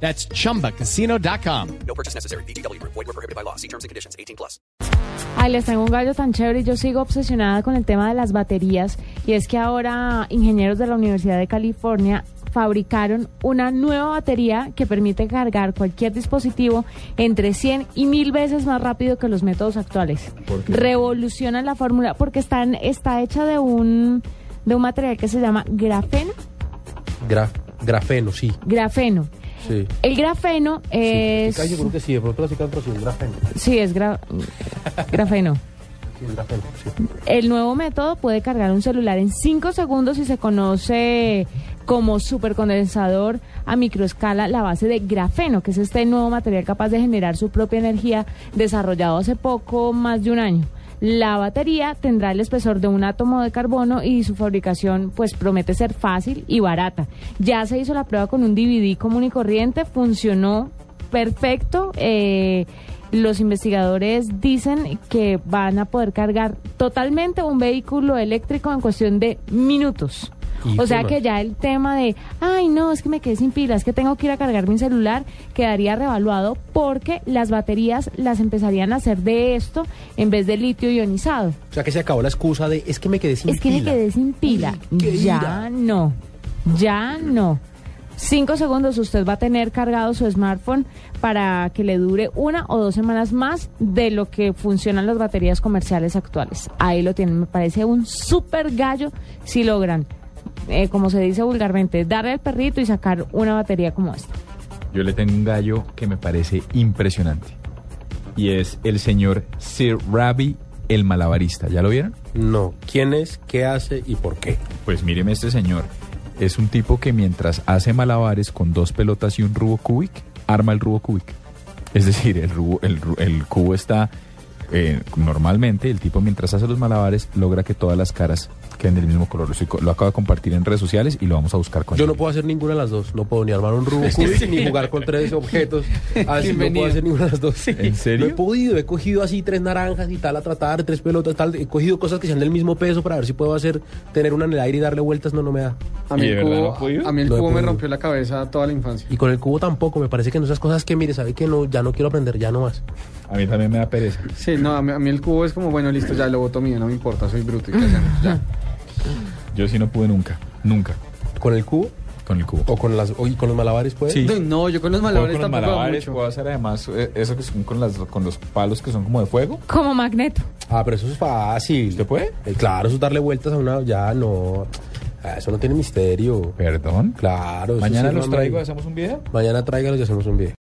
That's chumbacasino.com. No purchase necessary. BGW. Void were prohibited by law. See terms and conditions. 18 plus. Ay, les tengo un gallo tan chévere y yo sigo obsesionada con el tema de las baterías y es que ahora ingenieros de la Universidad de California fabricaron una nueva batería que permite cargar cualquier dispositivo entre 100 y 1000 veces más rápido que los métodos actuales. Revolucionan la fórmula porque están, está hecha de un, de un material que se llama grafeno. Gra- grafeno, sí. Grafeno. Sí. El grafeno es... Yo creo que sí, de pronto la cicatriz sí es grafeno. Sí, es gra- grafeno. Sí, es grafeno, sí. El nuevo método puede cargar un celular en 5 segundos y se conoce como supercondensador a microescala la base de grafeno, que es este nuevo material capaz de generar su propia energía desarrollado hace poco más de un año. La batería tendrá el espesor de un átomo de carbono y su fabricación pues promete ser fácil y barata. Ya se hizo la prueba con un DVD común y corriente, funcionó perfecto. eh, los investigadores dicen que van a poder cargar totalmente un vehículo eléctrico en cuestión de minutos. O sea que ya el tema de, ay no, es que me quedé sin pilas, que tengo que ir a cargar mi celular, quedaría revaluado porque las baterías las empezarían a hacer de esto en vez de litio ionizado. O sea que se acabó la excusa de es que me quedé sin Es que me pila. quedé sin pila. Ya ira. no. Ya no. Cinco segundos usted va a tener cargado su smartphone para que le dure una o dos semanas más de lo que funcionan las baterías comerciales actuales. Ahí lo tienen. Me parece un super gallo si logran, eh, como se dice vulgarmente, darle al perrito y sacar una batería como esta. Yo le tengo un gallo que me parece impresionante. Y es el señor Sir Ravi el malabarista. ¿Ya lo vieron? No. ¿Quién es? ¿Qué hace y por qué? Pues míreme este señor. Es un tipo que mientras hace malabares con dos pelotas y un rubo cubic, arma el rubo cubic. Es decir, el, rubo- el, cubo está eh, normalmente, el tipo mientras hace los malabares logra que todas las caras queden del mismo color. Lo, acabo de compartir en redes sociales y lo vamos a buscar con Yo él. no puedo hacer ninguna de las dos. No puedo ni armar un Rubik Cube, ni jugar con tres objetos. Así no puedo hacer ninguna de las dos. ¿En serio? No he podido. He cogido así tres naranjas y tal a tratar, tres pelotas, tal. He cogido cosas que sean del mismo peso para ver si puedo hacer, tener una en el aire y darle vueltas. No, no me da. A mí ¿Y de el verdad no cubo, podido? a mí el No cubo me rompió la cabeza toda la infancia. Y con el cubo tampoco. Me parece que en esas cosas que, mire, sabe que no, ya no quiero aprender, ya no más. A mí también me da pereza. Sí, no, a mí, a mí el cubo es como, bueno, listo, ya lo voto mío, no me importa, soy bruto. ¿y? Ya. Yo sí no pude nunca, nunca ¿Con el cubo? con el cubo. ¿O con, las, o, y con los malabares, pues? Sí. No, No, yo con los Puedo malabares con los tampoco hago malabares, mucho. puedo hacer además eh, eso que son con, las, con los palos que son como de fuego. Como magneto. Ah, pero eso es fácil. ¿Usted puede? Eh, claro, eso es darle vueltas a una. Ya no. Ah, Eso no tiene misterio. Perdón. Claro. Mañana sí, los traigo, hacemos un video. Mañana tráigalos y hacemos un video.